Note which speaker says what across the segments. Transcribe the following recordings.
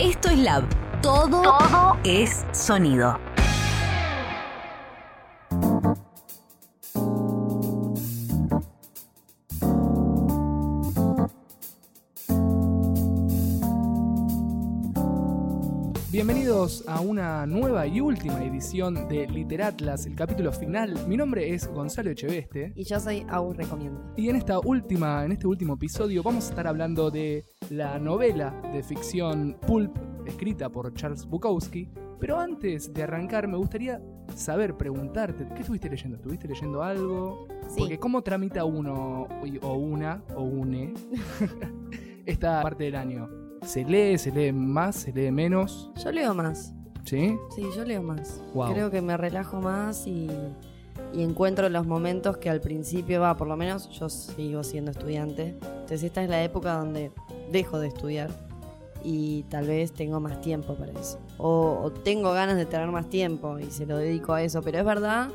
Speaker 1: Esto es Lab. Todo, Todo es sonido.
Speaker 2: Bienvenidos a una nueva y última edición de Literatlas, el capítulo final. Mi nombre es Gonzalo Echeveste.
Speaker 3: Y yo soy Agus Recomiendo.
Speaker 2: Y en esta última, en este último episodio, vamos a estar hablando de la novela de ficción Pulp, escrita por Charles Bukowski. Pero antes de arrancar, me gustaría saber, preguntarte, ¿qué estuviste leyendo? ¿Estuviste leyendo algo?
Speaker 3: Sí.
Speaker 2: Porque ¿cómo tramita uno o una o une esta parte del año? ¿Se lee, se lee más, se lee menos?
Speaker 3: Yo leo más.
Speaker 2: ¿Sí?
Speaker 3: Sí, yo leo más.
Speaker 2: Wow.
Speaker 3: Creo que me relajo más y, y encuentro los momentos que al principio va, por lo menos yo sigo siendo estudiante. Entonces esta es la época donde dejo de estudiar y tal vez tengo más tiempo para eso. O, o tengo ganas de tener más tiempo y se lo dedico a eso. Pero es verdad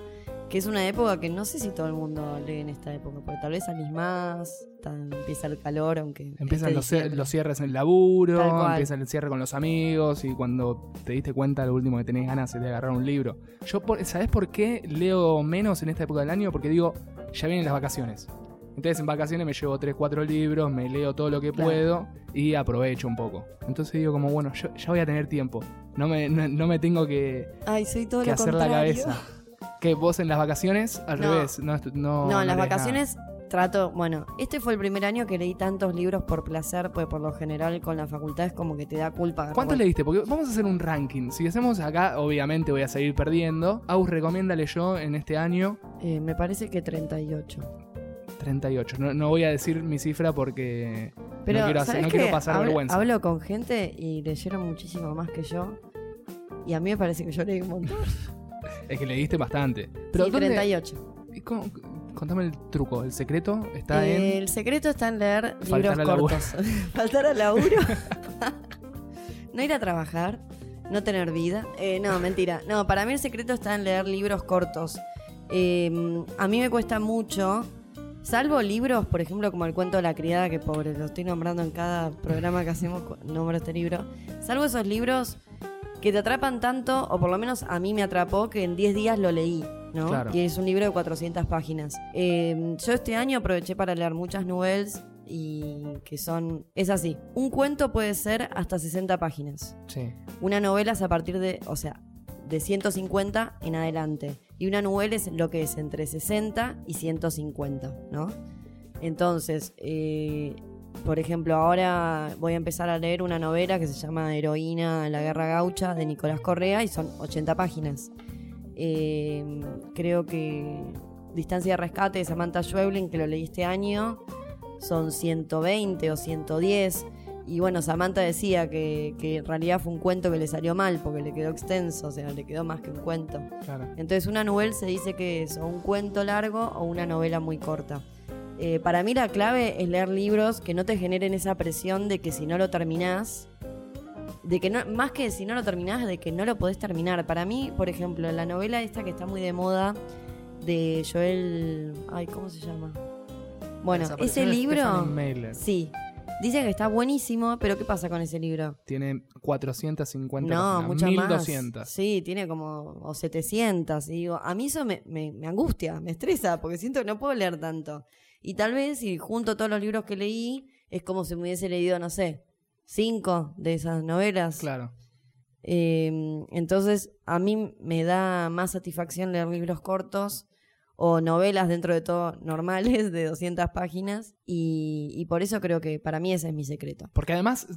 Speaker 3: que es una época que no sé si todo el mundo lee en esta época, porque tal vez salís más, tal- empieza el calor, aunque...
Speaker 2: Empiezan los, los cierres en el laburo, empieza el cierre con los amigos y cuando te diste cuenta lo último que tenés ganas es de agarrar un libro. Yo, por, ¿sabés por qué leo menos en esta época del año? Porque digo, ya vienen las vacaciones. Entonces en vacaciones me llevo 3, 4 libros, me leo todo lo que
Speaker 3: Claro.
Speaker 2: puedo y aprovecho un poco. Entonces digo como, bueno, yo ya voy a tener tiempo. No me, no, no me tengo que,
Speaker 3: Ay, soy todo
Speaker 2: que
Speaker 3: lo
Speaker 2: hacer la
Speaker 3: contrario.
Speaker 2: cabeza. Que vos en las vacaciones, al
Speaker 3: No.
Speaker 2: revés, no, no,
Speaker 3: No, en las
Speaker 2: nada.
Speaker 3: vacaciones trato, bueno, este fue el primer año que leí tantos libros por placer, pues por lo general con la facultad es como que te da culpa.
Speaker 2: ¿Cuántos leíste? Porque vamos a hacer un ranking. Si hacemos acá, obviamente voy a seguir perdiendo. Aus, recomiéndale yo en este año
Speaker 3: Eh, me parece que 38.
Speaker 2: 38. No, no voy a decir mi cifra porque
Speaker 3: Pero,
Speaker 2: no quiero, hacer-
Speaker 3: ¿sabes
Speaker 2: no
Speaker 3: qué?
Speaker 2: quiero pasar
Speaker 3: hablo,
Speaker 2: vergüenza.
Speaker 3: Hablo con gente y leyeron muchísimo más que yo. Y a mí me parece que yo leí un montón.
Speaker 2: Es que leíste bastante. Pero
Speaker 3: sí,
Speaker 2: ¿dónde-
Speaker 3: 38.
Speaker 2: y cómo- contame el truco. El secreto está
Speaker 3: Eh,
Speaker 2: en.
Speaker 3: El secreto está en leer
Speaker 2: Faltar
Speaker 3: libros
Speaker 2: al laburo.
Speaker 3: cortos. Faltar al laburo. no ir a trabajar. No tener vida. Eh, no, mentira. No, para mí el secreto está en leer libros cortos. Eh, a mí me cuesta mucho. Salvo libros, por ejemplo, como el cuento de la criada, que pobre, lo estoy nombrando en cada programa que hacemos, nombro este libro. Salvo esos libros que te atrapan tanto, o por lo menos a mí me atrapó, que en 10 días lo leí, ¿no?
Speaker 2: Claro.
Speaker 3: Y es un libro de 400 páginas. Eh, yo este año aproveché para leer muchas novelas y que son... Es así, un cuento puede ser hasta 60 páginas.
Speaker 2: Sí.
Speaker 3: Una novela es a partir de, o sea, de 150 en adelante. Y una novela es lo que es entre 60 y 150, ¿no? Entonces, eh, por ejemplo, ahora voy a empezar a leer una novela que se llama Heroína la Guerra Gaucha de Nicolás Correa y son 80 páginas. Eh, creo que Distancia de Rescate de Samantha Schweblin, que lo leí este año, son 120 o 110. Y bueno, Samantha decía que, que en realidad fue un cuento que le salió mal porque le quedó extenso, o sea, le quedó más que un cuento.
Speaker 2: Claro.
Speaker 3: Entonces una novela se dice que es o un cuento largo o una novela muy corta. Eh, para mí la clave es leer libros que no te generen esa presión de que si no lo terminás, de que no, más que si no lo terminás, de que no lo podés terminar. Para mí, por ejemplo, la novela esta que está muy de moda de Joel, ay, ¿cómo se llama? Bueno, ese libro, sí, dicen que está buenísimo, pero ¿qué pasa con ese libro?
Speaker 2: Tiene 450
Speaker 3: No,
Speaker 2: páginas.
Speaker 3: mucho
Speaker 2: 1200.
Speaker 3: más. Sí, tiene como o 700. Y digo, a mí eso me, me- me angustia, me estresa, porque siento que no puedo leer tanto. Y tal vez si junto todos los libros que leí, es como si me hubiese leído, no sé, cinco de esas novelas.
Speaker 2: Claro.
Speaker 3: Eh, entonces, a mí me da más satisfacción leer libros cortos o novelas dentro de todo normales de 200 páginas. Y, y por eso creo que para mí ese es mi secreto.
Speaker 2: Porque además,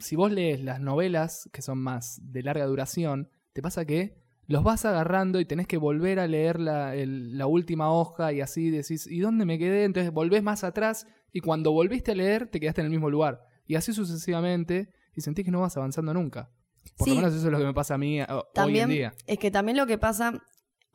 Speaker 2: si vos lees las novelas que son más de larga duración, te pasa que los vas agarrando y tenés que volver a leer la, el- la última hoja y así decís, ¿y dónde me quedé? Entonces volvés más atrás y cuando volviste a leer te quedaste en el mismo lugar. Y así sucesivamente y sentís que no vas avanzando nunca. Por lo
Speaker 3: Sí.
Speaker 2: menos eso es lo que me pasa a mí eh, hoy en
Speaker 3: También,
Speaker 2: día.
Speaker 3: es que también lo que pasa,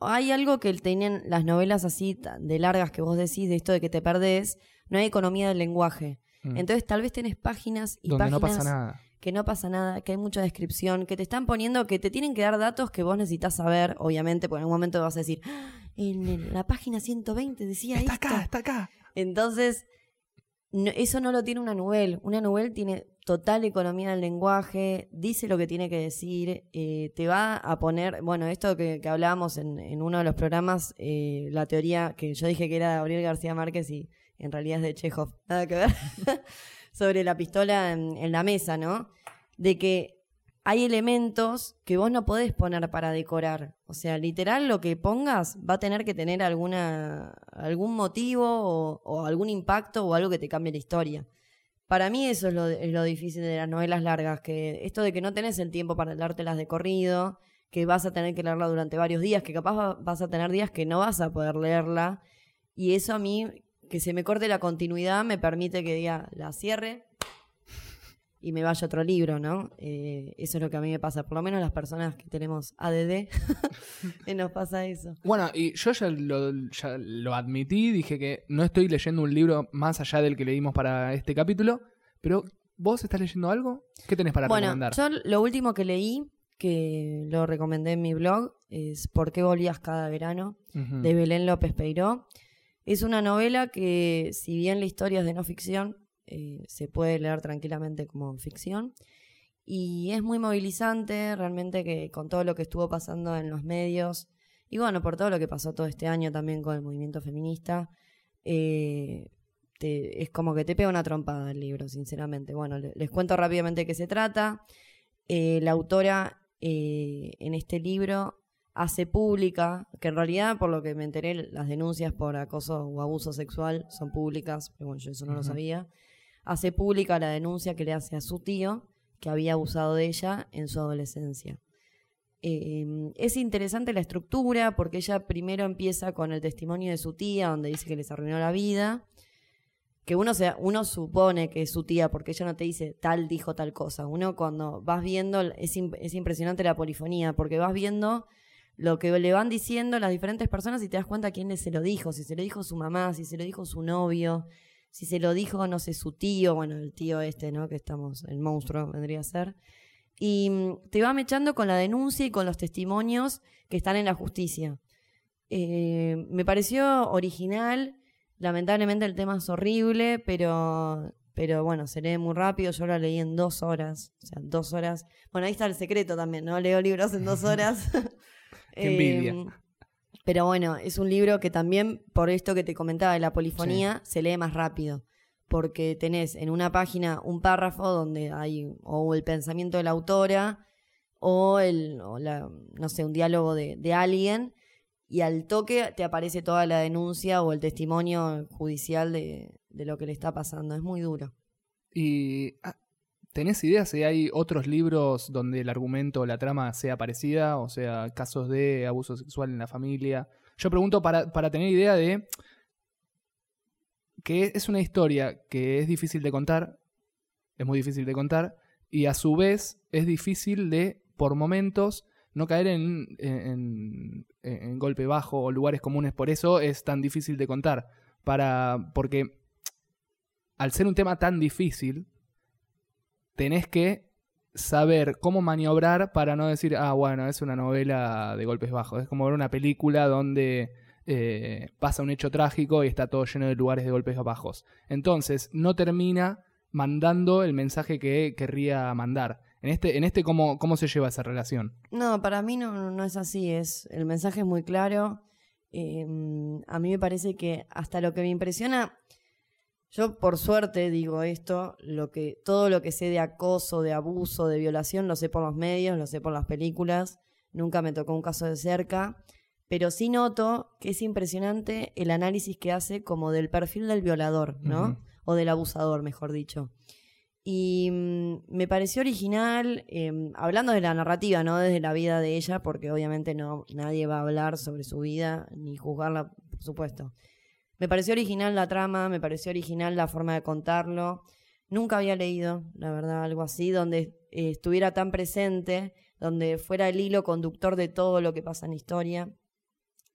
Speaker 3: hay algo que tienen las novelas así de largas que vos decís, de esto de que te perdés, no hay economía del lenguaje.
Speaker 2: Mm.
Speaker 3: Entonces tal vez tenés páginas y
Speaker 2: Donde no
Speaker 3: páginas
Speaker 2: pasa nada.
Speaker 3: que no pasa nada, que hay mucha descripción, que te están poniendo, que te tienen que dar datos que vos necesitas saber, obviamente, porque en algún momento vas a decir, "Ah, en la página 120 decía
Speaker 2: Está
Speaker 3: esto.
Speaker 2: acá, está acá.
Speaker 3: Entonces, no- eso no lo tiene una novela. Una novela tiene total economía del lenguaje, dice lo que tiene que decir, eh, te va a poner, bueno, esto que, que hablábamos en, en uno de los programas, eh, la teoría que yo dije que era de Gabriel García Márquez y en realidad es de Chekhov, nada que ver, sobre la pistola en la mesa, ¿no? De que hay elementos que vos no podés poner para decorar. O sea, literal lo que pongas va a tener que tener alguna, algún motivo o, algún impacto o algo que te cambie la historia. Para mí eso es lo, difícil de las novelas largas, que esto de que no tenés el tiempo para leértelas de corrido, que vas a tener que leerla durante varios días, que capaz va- vas a tener días que no vas a poder leerla, y eso a mí, que se me corte la continuidad, me permite que diga, la cierre y me vaya otro libro, ¿no? Eh, eso es lo que a mí me pasa, por lo menos las personas que tenemos ADD, que nos pasa eso.
Speaker 2: Bueno, y yo ya lo, ya lo admití, dije que no estoy leyendo un libro más allá del que leímos para este capítulo, pero ¿vos estás leyendo algo? ¿Qué tenés para
Speaker 3: bueno,
Speaker 2: recomendar?
Speaker 3: yo lo último que leí, que lo recomendé en mi blog, es ¿Por qué volvías cada verano? De Belén López Peiró. Es una novela que, si bien la historia es de no ficción, eh, se puede leer tranquilamente como ficción. Y es muy movilizante, realmente, que con todo lo que estuvo pasando en los medios, y bueno, por todo lo que pasó todo este año también con el movimiento feminista, eh, te- es como que te pega una trompada el libro, sinceramente. Bueno, le- les cuento rápidamente de qué se trata. Eh, la autora en este libro hace pública, que en realidad, por lo que me enteré, las denuncias por acoso o abuso sexual son públicas, pero bueno, yo eso no lo sabía. Hace pública la denuncia que le hace a su tío, que había abusado de ella en su adolescencia. Eh, es interesante la estructura porque ella primero empieza con el testimonio de su tía, donde dice que les arruinó la vida. Que uno, se, uno supone que es su tía porque ella no te dice tal dijo tal cosa. Uno cuando vas viendo, es, es impresionante la polifonía porque vas viendo lo que le van diciendo las diferentes personas y te das cuenta quién se lo dijo. Si se lo dijo su mamá, si se lo dijo su novio, si se lo dijo, no sé, su tío, bueno, el tío este, ¿no? Que estamos, el monstruo vendría a ser. Y mm, te va mechando con la denuncia y con los testimonios que están en la justicia. Eh, me pareció original. Lamentablemente el tema es horrible, pero, pero bueno, se lee muy rápido. Yo lo leí en dos horas. O sea, dos horas. Bueno, ahí está el secreto también, ¿no? Leo libros en dos horas.
Speaker 2: Qué envidia.
Speaker 3: Eh, pero bueno, es un libro que también, por esto que te comentaba de la polifonía, se lee más rápido. Porque tenés en una página un párrafo donde hay o el pensamiento de la autora o, el, o la, no sé, un diálogo de, de alguien y al toque te aparece toda la denuncia o el testimonio judicial de, de lo que le está pasando. Es muy duro.
Speaker 2: ¿Y ah, tenés idea si hay otros libros donde el argumento o la trama sea parecida? O sea, casos de abuso sexual en la familia. Yo pregunto para, para tener idea de que es una historia que es difícil de contar, es muy difícil de contar, y a su vez es difícil de, por momentos, no caer en, en, en- en golpe bajo o lugares comunes. Por eso es tan difícil de contar. Para, porque al ser un tema tan difícil, tenés que saber cómo maniobrar para no decir, ah, bueno, es una novela de golpes bajos. Es como ver una película donde eh, pasa un hecho trágico y está todo lleno de lugares de golpes bajos. Entonces, no termina mandando el mensaje que querría mandar. En este, en este ¿cómo, ¿cómo se lleva esa relación?
Speaker 3: No, para mí no, no es así. Es, el mensaje es muy claro. Eh, a mí me parece que hasta lo que me impresiona, yo por suerte digo esto, lo que, todo lo que sé de acoso, de abuso, de violación, lo sé por los medios, lo sé por las películas. Nunca me tocó un caso de cerca. Pero sí noto que es impresionante el análisis que hace como del perfil del violador, ¿no? O del abusador, mejor dicho. Y mm, me pareció original, eh, hablando de la narrativa, no desde la vida de ella, porque obviamente no nadie va a hablar sobre su vida ni juzgarla, por supuesto. Me pareció original la trama, me pareció original la forma de contarlo. Nunca había leído, la verdad, algo así, donde eh, estuviera tan presente, donde fuera el hilo conductor de todo lo que pasa en la historia.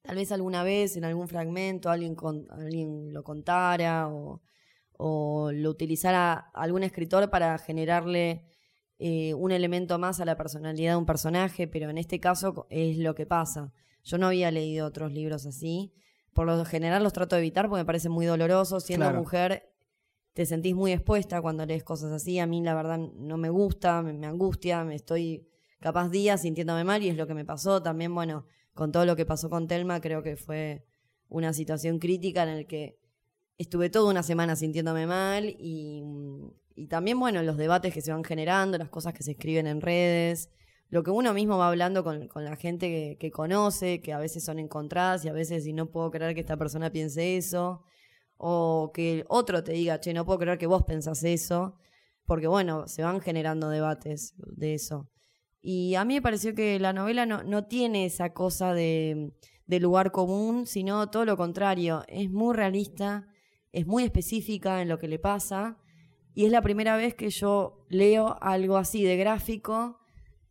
Speaker 3: Tal vez alguna vez, en algún fragmento, alguien, lo contara o, lo utilizara algún escritor para generarle eh, un elemento más a la personalidad de un personaje, pero en este caso es lo que pasa. Yo no había leído otros libros así. Por lo general los trato de evitar porque me parecen muy dolorosos. Siendo
Speaker 2: Claro.
Speaker 3: mujer te sentís muy expuesta cuando lees cosas así. A mí la verdad no me gusta, me, me angustia, me estoy capaz días sintiéndome mal y es lo que me pasó. También, bueno, con todo lo que pasó con Telma, creo que fue una situación crítica en la que estuve toda una semana sintiéndome mal y, y también, bueno, los debates que se van generando, las cosas que se escriben en redes, lo que uno mismo va hablando con, la gente que, conoce, que a veces son encontradas y a veces y no puedo creer que esta persona piense eso, o que otro te diga, che, no puedo creer que vos pensás eso, porque bueno, se van generando debates de eso. Y a mí me pareció que la novela no, no tiene esa cosa de lugar común, sino todo lo contrario, es muy realista, es muy específica en lo que le pasa, y es la primera vez que yo leo algo así de gráfico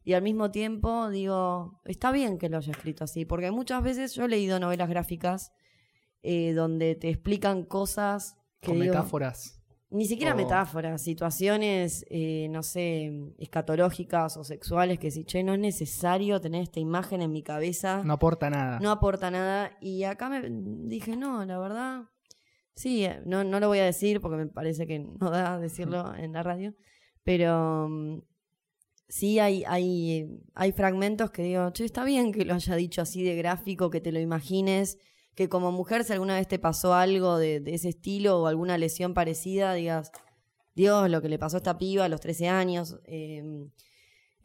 Speaker 3: y al mismo tiempo digo, está bien que lo haya escrito así, porque muchas veces yo he leído novelas gráficas eh, donde te explican cosas que
Speaker 2: Con
Speaker 3: digo,
Speaker 2: metáforas.
Speaker 3: ni siquiera
Speaker 2: o-
Speaker 3: metáforas, situaciones, eh, no sé, escatológicas o sexuales que si, che, no es necesario tener esta imagen en mi cabeza,
Speaker 2: No aporta nada.
Speaker 3: no aporta nada. Y acá me dije, no, la verdad, sí, eh, no, no lo voy a decir porque me parece que no da decirlo en la radio, pero mm, sí hay, hay, hay fragmentos que digo, che, está bien que lo haya dicho así de gráfico, que te lo imagines, que como mujer si alguna vez te pasó algo de, ese estilo o alguna lesión parecida, digas, Dios, lo que le pasó a esta piba a los 13 años. eh,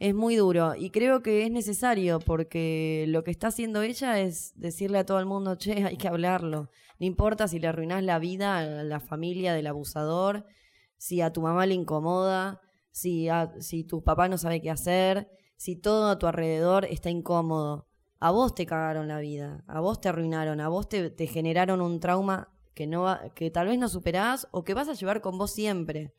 Speaker 3: es muy duro y creo que es necesario porque lo que está haciendo ella es decirle a todo el mundo, che, hay que hablarlo. No importa si le arruinás la vida a la familia del abusador, si a tu mamá le incomoda, si, a- si tu papá no sabe qué hacer, si todo a tu alrededor está incómodo. A vos te cagaron la vida, a vos te arruinaron, a vos te, te generaron un trauma que, no va- que tal vez no superás o que vas a llevar con vos siempre.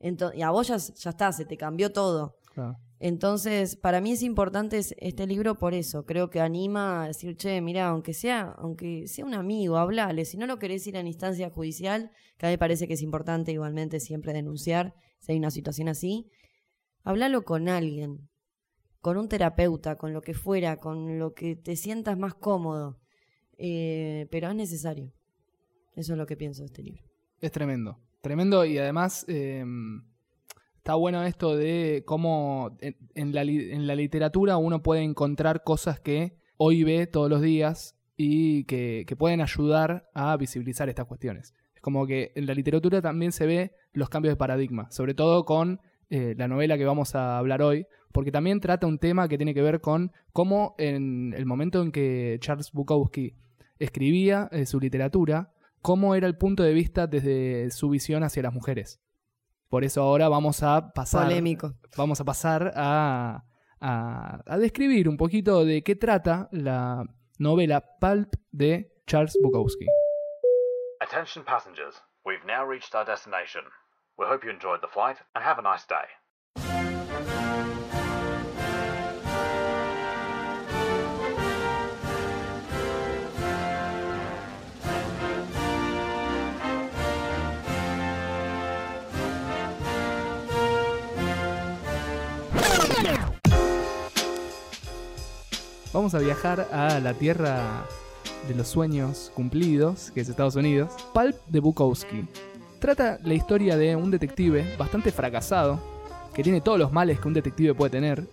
Speaker 3: Ento- y a vos ya, ya está, se te cambió todo.
Speaker 2: Claro.
Speaker 3: Entonces, para mí es importante es- este libro por eso. Creo que anima a decir, che, mira, aunque sea, aunque sea un amigo, hablale. Si no lo querés ir a la instancia judicial, que a mí me parece que es importante igualmente siempre denunciar si hay una situación así, háblalo con alguien, con un terapeuta, con lo que fuera, con lo que te sientas más cómodo. Eh, pero es necesario. Eso es lo que pienso de este libro.
Speaker 2: Es tremendo. Tremendo y además eh, está bueno esto de cómo en, la, literatura uno puede encontrar cosas que hoy ve todos los días y que pueden ayudar a visibilizar estas cuestiones. Como que en la literatura también se ve los cambios de paradigma, sobre todo con eh, la novela que vamos a hablar hoy, porque también trata un tema que tiene que ver con cómo en el momento en que Charles Bukowski escribía eh, su literatura, cómo era el punto de vista desde su visión hacia las mujeres. Por eso ahora vamos a pasar,
Speaker 3: Polémico.
Speaker 2: vamos a, pasar a, a- a describir un poquito de qué trata la novela Pulp de Charles Bukowski.
Speaker 4: Attention passengers, we've now reached our destination. We hope you enjoyed the flight and have a nice day.
Speaker 2: Vamos a viajar a la tierra de los sueños cumplidos, que es Estados Unidos. Pulp de Bukowski. Trata la historia de un detective bastante fracasado, que tiene todos los males que un detective puede tener,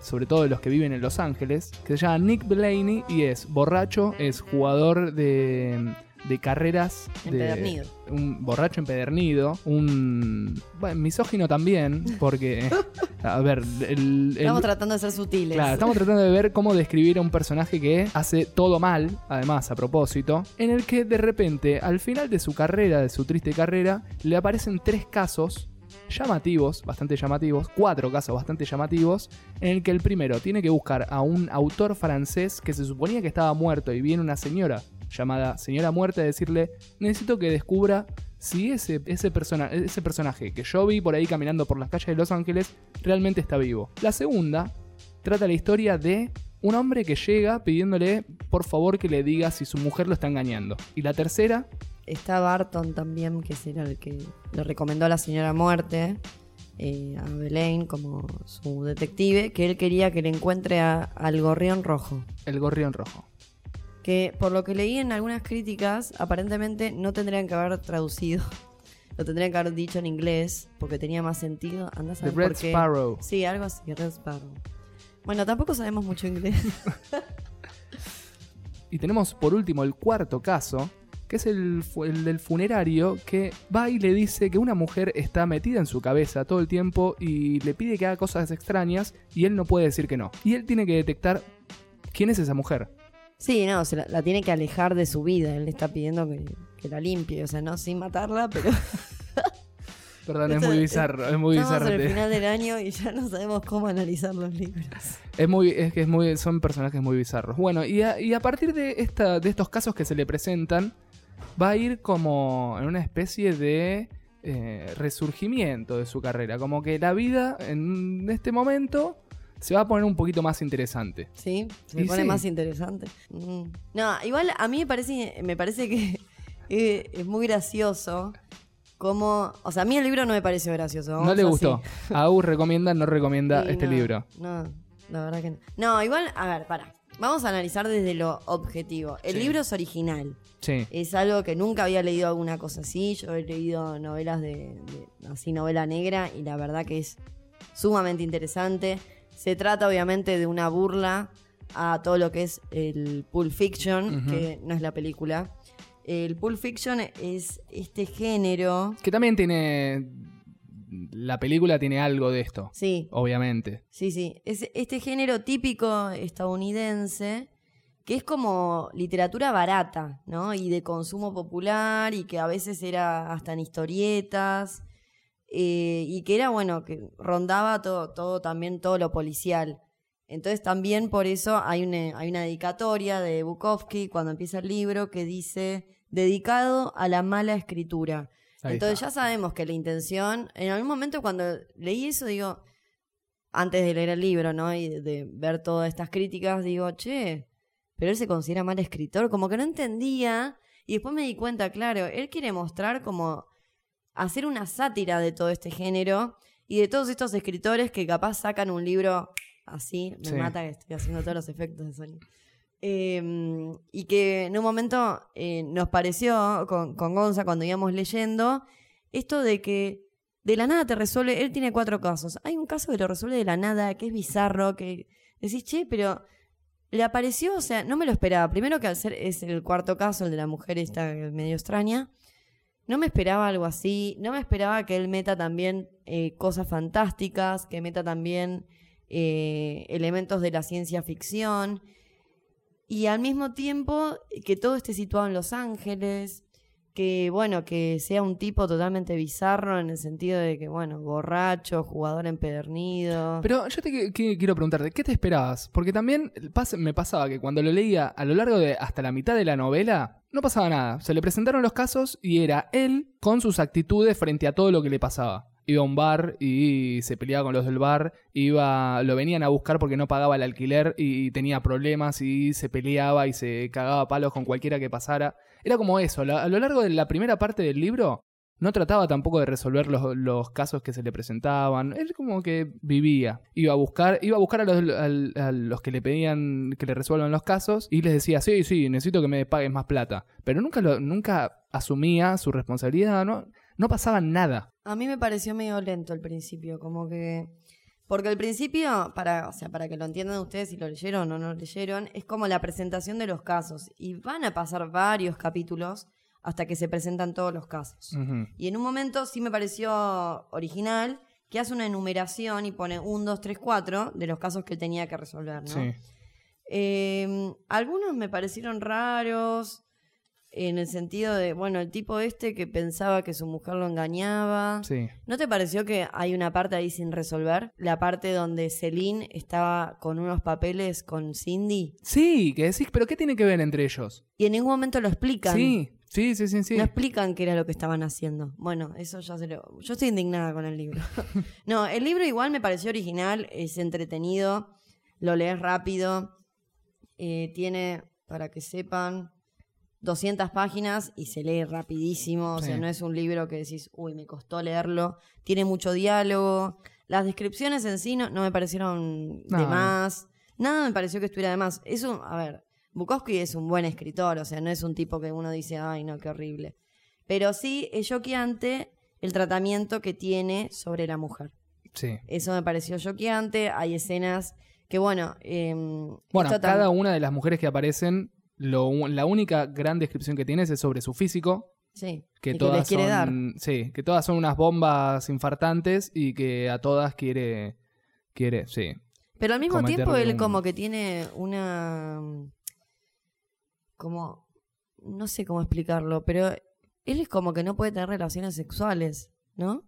Speaker 2: sobre todo los que viven en Los Ángeles, que se llama Nick Blaney y es borracho, es jugador de, de carreras. de-
Speaker 3: Empedernido.
Speaker 2: un borracho empedernido, un bueno, misógino también, porque a ver, el, el-
Speaker 3: Estamos tratando de ser sutiles.
Speaker 2: Claro, estamos tratando de ver cómo describir a un personaje que hace todo mal, además a propósito, en el que de repente, al final de su carrera, de su triste carrera, le aparecen tres casos llamativos, bastante llamativos, cuatro casos bastante llamativos, en el que el primero tiene que buscar a un autor francés que se suponía que estaba muerto y viene una señora llamada señora muerta a decirle, necesito que descubra si ese, ese, persona, ese personaje que yo vi por ahí caminando por las calles de Los Ángeles realmente está vivo. La segunda trata la historia de un hombre que llega pidiéndole por favor que le diga si su mujer lo está engañando. Y la tercera,
Speaker 3: Está Barton también, que era el que le recomendó a la señora Muerte, eh, a Belaine como su detective, que él quería que le encuentre a- al gorrión rojo.
Speaker 2: el gorrión rojo.
Speaker 3: Que por lo que leí en algunas críticas, aparentemente no tendrían que haber traducido Lo tendría que haber dicho en inglés porque tenía más sentido. Andás a
Speaker 2: The
Speaker 3: ver
Speaker 2: Red
Speaker 3: por qué.
Speaker 2: Sparrow.
Speaker 3: Sí, algo así, Red Sparrow. Bueno, tampoco sabemos mucho inglés.
Speaker 2: Y tenemos por último el cuarto caso, que es el, el del funerario que va y le dice que una mujer está metida en su cabeza todo el tiempo y le pide que haga cosas extrañas y él no puede decir que no. Y él tiene que detectar quién es esa mujer.
Speaker 3: Sí, no, se la, la tiene que alejar de su vida. Él le está pidiendo que, que la limpie. O sea, no sin matarla, pero
Speaker 2: Perdón, es muy bizarro, es muy bizarro.
Speaker 3: final del año y ya no sabemos cómo analizar los libros.
Speaker 2: Es muy, es que es muy, son personajes muy bizarros. Bueno, y a, y a partir de esta, de estos casos que se le presentan, va a ir como en una especie de eh, resurgimiento de su carrera. Como que la vida en este momento se va a poner un poquito más interesante.
Speaker 3: Sí, se
Speaker 2: Y
Speaker 3: pone
Speaker 2: sí.
Speaker 3: más interesante. Mm. No, igual a mí me parece, me parece que eh, es muy gracioso como... O sea, a mí el libro no me pareció gracioso.
Speaker 2: No le gustó. A U recomienda, no recomienda
Speaker 3: Sí,
Speaker 2: este
Speaker 3: no,
Speaker 2: libro.
Speaker 3: No, la verdad que no. No, igual, a ver, para. Vamos a analizar desde lo objetivo. El
Speaker 2: Sí.
Speaker 3: libro es original.
Speaker 2: Sí.
Speaker 3: Es algo que nunca había leído alguna cosa así. Yo he leído novelas de, de- así novela negra y la verdad que es sumamente interesante. Se trata obviamente de una burla a todo lo que es el Pulp Fiction, que no es la película. El Pulp Fiction es este género.
Speaker 2: Que también tiene. La película tiene algo de esto,
Speaker 3: Sí,
Speaker 2: obviamente.
Speaker 3: Sí, sí. Es este género típico estadounidense que es como literatura barata, ¿no? Y de consumo popular y que a veces era hasta en historietas eh, y que era, bueno, que rondaba todo, todo también, todo lo policial. Entonces también por eso hay una, hay una dedicatoria de Bukowski cuando empieza el libro que dice dedicado a la mala escritura.
Speaker 2: Ahí
Speaker 3: Entonces
Speaker 2: está.
Speaker 3: ya sabemos que la intención, en algún momento cuando leí eso, digo, antes de leer el libro, ¿no? Y de, de ver todas estas críticas, digo, che, pero él se considera mal escritor, como que no entendía. Y después me di cuenta, claro, él quiere mostrar como hacer una sátira de todo este género y de todos estos escritores que capaz sacan un libro así, me
Speaker 2: Sí.
Speaker 3: mata que estoy haciendo todos los efectos de sonido. Eh, y que en un momento eh, nos pareció con, con Gonza cuando íbamos leyendo esto de que de la nada te resuelve, él tiene cuatro casos, hay un caso que lo resuelve de la nada, que es bizarro, que decís, che, pero le apareció, o sea, no me lo esperaba, primero que al ser es el cuarto caso, el de la mujer esta medio extraña, no me esperaba algo así, no me esperaba que él meta también eh, cosas fantásticas, que meta también eh, elementos de la ciencia ficción. Y al mismo tiempo que todo esté situado en Los Ángeles, que bueno, que sea un tipo totalmente bizarro en el sentido de que, bueno, borracho, jugador empedernido.
Speaker 2: Pero yo te quiero preguntarte, ¿qué te esperabas? Porque también me pasaba que cuando lo leía a lo largo de hasta la mitad de la novela, no pasaba nada. Se le presentaron los casos y era él con sus actitudes frente a todo lo que le pasaba. Iba a un bar y se peleaba con los del bar, iba, lo venían a buscar porque no pagaba el alquiler y tenía problemas y se peleaba y se cagaba palos con cualquiera que pasara. Era como eso, a lo largo de la primera parte del libro no trataba tampoco de resolver los, los casos que se le presentaban. Él como que vivía. Iba a buscar, iba a buscar a los, a los que le pedían que le resuelvan los casos y les decía, sí, sí, necesito que me pagues más plata. Pero nunca, lo, nunca asumía su responsabilidad, no, no pasaba nada.
Speaker 3: A mí me pareció medio lento al principio, como que... Porque al principio, para, o sea, para que lo entiendan ustedes si lo leyeron o no lo leyeron, es como la presentación de los casos. Y van a pasar varios capítulos hasta que se presentan todos los casos. Y en un momento sí me pareció original que hace una enumeración y pone 1, 2, 3, 4 de los casos que él tenía que resolver, ¿no?
Speaker 2: Sí.
Speaker 3: Eh, algunos me parecieron raros en el sentido de, bueno, el tipo este que pensaba que su mujer lo engañaba.
Speaker 2: Sí.
Speaker 3: ¿No te pareció que hay una parte ahí sin resolver? La parte donde Celine estaba con unos papeles con Cindy
Speaker 2: Sí, que decís, pero ¿qué tiene que ver entre ellos?
Speaker 3: y en ningún momento lo explican.
Speaker 2: Sí, sí, sí, sí, sí.
Speaker 3: No explican qué era lo que estaban haciendo. Bueno, eso ya se lo... Yo estoy indignada con el libro. no, el libro igual me pareció original, es entretenido, lo lees rápido, eh, tiene, para que sepan, 200 páginas y se lee rapidísimo, o sea, no es un libro que decís, uy, me costó leerlo, tiene mucho diálogo, las descripciones en sí no, no me parecieron
Speaker 2: No,
Speaker 3: de más, nada me pareció que estuviera de más. Es un, a ver, Bukowski es un buen escritor, o sea, no es un tipo que uno dice, ay, no, qué horrible. Pero sí es choqueante el tratamiento que tiene sobre la mujer.
Speaker 2: Sí.
Speaker 3: Eso me pareció choqueante. Hay escenas que, bueno. em,
Speaker 2: Bueno, cada una de las mujeres que aparecen, lo la única gran descripción que tienes es sobre su físico,
Speaker 3: Sí,
Speaker 2: que
Speaker 3: que
Speaker 2: todas
Speaker 3: quiere
Speaker 2: son,
Speaker 3: dar.
Speaker 2: sí, que todas son unas bombas infartantes y que a todas quiere, quiere, sí.
Speaker 3: Pero al mismo tiempo él
Speaker 2: un-
Speaker 3: como que tiene una... Como... No sé cómo explicarlo, pero él es como que no puede tener relaciones sexuales, ¿no?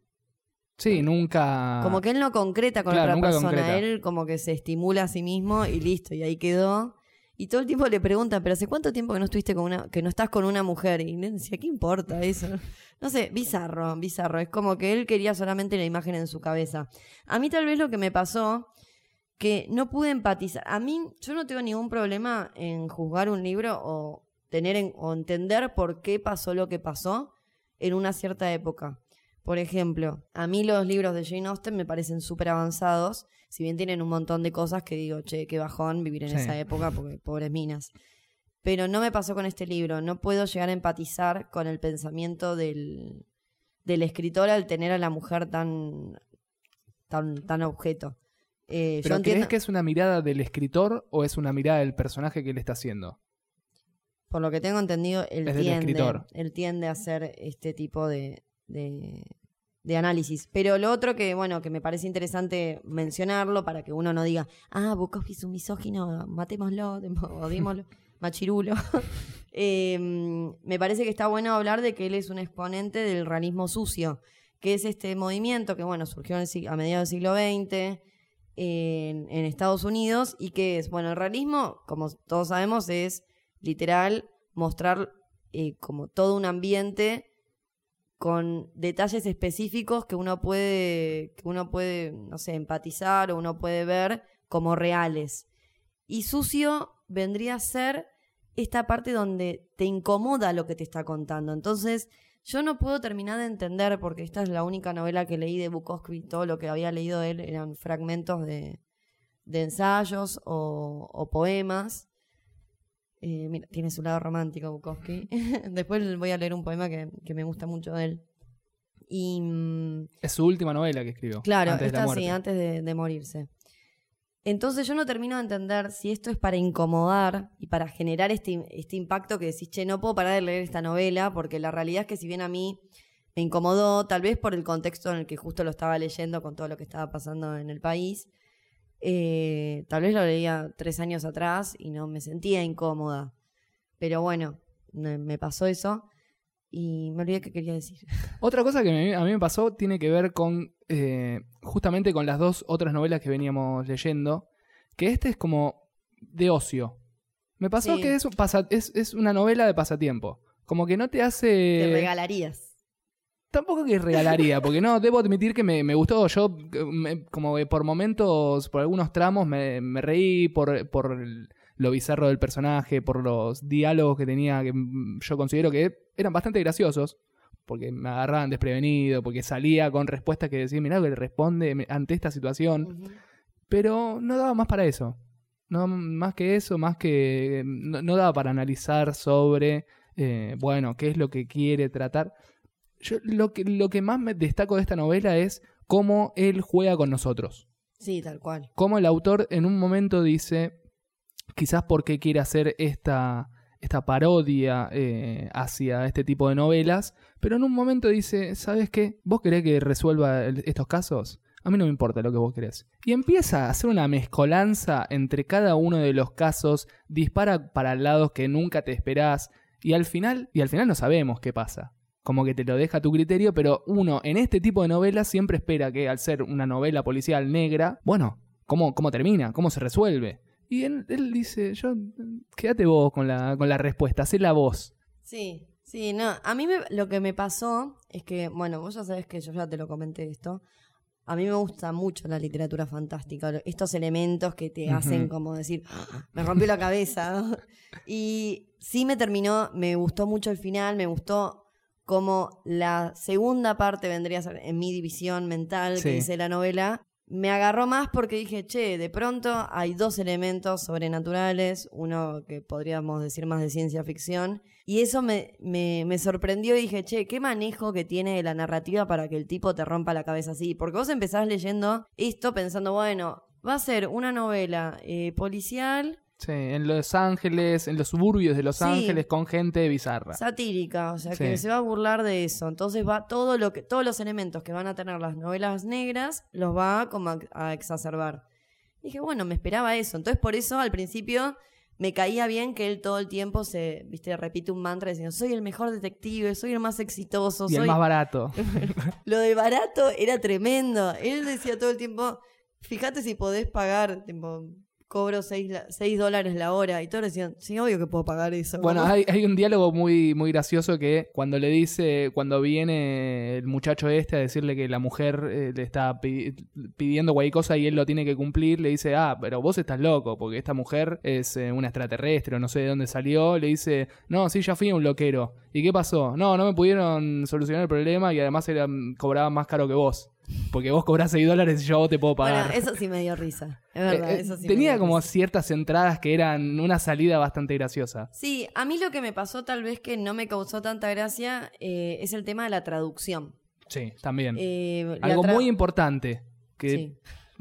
Speaker 2: Sí, nunca.
Speaker 3: Como que él no concreta con
Speaker 2: Claro,
Speaker 3: otra persona,
Speaker 2: concreta.
Speaker 3: él como que se estimula a sí mismo y listo, y ahí quedó. Y todo el tiempo le preguntan, pero ¿hace cuánto tiempo que no estuviste con una, que no estás con una mujer? Y él decía, ¿qué importa eso? No sé, bizarro, bizarro. Es como que él quería solamente la imagen en su cabeza. A mí tal vez lo que me pasó, que no pude empatizar. A mí, yo no tengo ningún problema en juzgar un libro o tener en- o entender por qué pasó lo que pasó en una cierta época. Por ejemplo, a mí los libros de Jane Austen me parecen súper avanzados, si bien tienen un montón de cosas que digo, che, qué bajón vivir en
Speaker 2: Sí.
Speaker 3: esa época, porque pobres minas. Pero no me pasó con este libro, no puedo llegar a empatizar con el pensamiento del, del escritor al tener a la mujer tan, tan, tan objeto. Eh,
Speaker 2: ¿Pero
Speaker 3: yo
Speaker 2: crees que es una mirada del escritor o es una mirada del personaje que él está haciendo?
Speaker 3: por lo que tengo entendido, él
Speaker 2: Es
Speaker 3: tiende, él tiende a hacer este tipo de, de, de análisis. Pero lo otro que, bueno, que me parece interesante mencionarlo para que uno no diga, ah, Bukowski es un misógino, matémoslo, odiémoslo, machirulo. Eh, me parece que está bueno hablar de que él es un exponente del realismo sucio, que es este movimiento que, bueno, surgió a mediados del siglo XX en, en Estados Unidos y que es, bueno, el realismo, como todos sabemos, es literal mostrar eh, como todo un ambiente con detalles específicos que uno puede, que uno puede, no sé, empatizar o uno puede ver como reales. Y sucio vendría a ser esta parte donde te incomoda lo que te está contando. Entonces, yo no puedo terminar de entender, porque esta es la única novela que leí de Bukowski, todo lo que había leído de él eran fragmentos de, ensayos o poemas. Eh, mira, tiene su lado romántico Bukowski. Después voy a leer un poema que, que me gusta mucho de él. Y mm,
Speaker 2: Es su última novela que escribió.
Speaker 3: Claro,
Speaker 2: antes de la
Speaker 3: esta sí, antes de, de morirse. Entonces yo no termino de entender si esto es para incomodar y para generar este, este impacto que decís, che, no puedo parar de leer esta novela, porque la realidad es que si bien a mí me incomodó, tal vez por el contexto en el que justo lo estaba leyendo con todo lo que estaba pasando en el país, eh, tal vez lo leía tres años atrás y no me sentía incómoda. Pero bueno, me, pasó eso y me olvidé qué quería decir.
Speaker 2: Otra cosa que me- a mí me pasó tiene que ver con eh, justamente con las dos otras novelas que veníamos leyendo, que este es como de ocio. Me pasó
Speaker 3: Sí.
Speaker 2: que es, un pasa- es, es una novela de pasatiempo. Como que no te hace...
Speaker 3: Te regalarías.
Speaker 2: Tampoco que regalaría, porque no, debo admitir que me, me gustó. Yo, me- como que por momentos, por algunos tramos, me, me reí por, por lo bizarro del personaje, por los diálogos que tenía, que yo considero que eran bastante graciosos, porque me agarraban desprevenido, porque salía con respuestas que decía, mirá lo que le responde ante esta situación. Pero no daba más para eso. No más que eso, más que. No, no daba para analizar sobre. eh, bueno, qué es lo que quiere tratar. Yo lo que, lo que más me destaco de esta novela es cómo él juega con nosotros.
Speaker 3: Sí, tal cual.
Speaker 2: Cómo el autor en un momento dice. Quizás porque quiere hacer esta. esta parodia eh, hacia este tipo de novelas. Pero en un momento dice. ¿Sabes qué? ¿Vos querés que resuelva el- estos casos? A mí no me importa lo que vos querés. Y empieza a hacer una mezcolanza entre cada uno de los casos, dispara para lados que nunca te esperás, y al final, y al final no sabemos qué pasa. Como que te lo deja a tu criterio, pero uno en este tipo de novelas siempre espera que al ser una novela policial negra, bueno, ¿cómo, cómo termina? ¿Cómo se resuelve? Y él, él dice, yo, quédate vos con la, con la respuesta, hacé la voz.
Speaker 3: Sí, sí, no. A mí me- lo que me pasó es que, bueno, vos ya sabés que yo ya te lo comenté esto. A mí me gusta mucho la literatura fantástica, estos elementos que te hacen como decir, "Ah, me rompió la cabeza. y sí me terminó, me gustó mucho el final, me gustó como la segunda parte vendría a ser en mi división mental
Speaker 2: Sí.
Speaker 3: que dice la novela, me agarró más porque dije, che, de pronto hay dos elementos sobrenaturales, uno que podríamos decir más de ciencia ficción, y eso me, me, me sorprendió y dije, che, qué manejo que tiene la narrativa para que el tipo te rompa la cabeza así, porque vos empezás leyendo esto pensando, bueno, va a ser una novela eh, policial
Speaker 2: Sí, en Los Ángeles, en los suburbios de Los
Speaker 3: Sí.
Speaker 2: Ángeles con gente bizarra.
Speaker 3: satírica, o sea,
Speaker 2: Sí.
Speaker 3: que se va a burlar de eso. Entonces va todo lo que todos los elementos que van a tener las novelas negras los va como a, a exacerbar. Dije, bueno, me esperaba eso. Entonces por eso al principio me caía bien que él todo el tiempo se, viste, repite un mantra diciendo, soy el mejor detective, soy el más exitoso,
Speaker 2: Y el
Speaker 3: soy
Speaker 2: más barato.
Speaker 3: lo de barato era tremendo. Él decía todo el tiempo, fíjate si podés pagar, tipo, cobro 6 dólares la hora. Y todos decían, sí, obvio que puedo pagar eso.
Speaker 2: Bueno, hay, hay un diálogo muy, muy gracioso que cuando le dice, cuando viene el muchacho este a decirle que la mujer eh, le está pi- pidiendo cualquier cosa y él lo tiene que cumplir, le dice, ah, pero vos estás loco, porque esta mujer es eh, una extraterrestre o no sé de dónde salió. Le dice, no, sí, ya fui un loquero. ¿Y qué pasó? No, no me pudieron solucionar el problema y además era, cobraba más caro que vos. Porque vos cobrás 6 dólares y yo a vos te puedo pagar.
Speaker 3: Bueno, eso sí me dio risa. Es verdad,
Speaker 2: Eh, eh,
Speaker 3: eso sí me
Speaker 2: tenía
Speaker 3: dio
Speaker 2: como
Speaker 3: risa.
Speaker 2: ciertas entradas que eran una salida bastante graciosa.
Speaker 3: Sí, a mí lo que me pasó tal vez que no me causó tanta gracia eh, es el tema de la traducción.
Speaker 2: Sí, también.
Speaker 3: Eh,
Speaker 2: Algo
Speaker 3: tra-
Speaker 2: muy importante que
Speaker 3: Sí.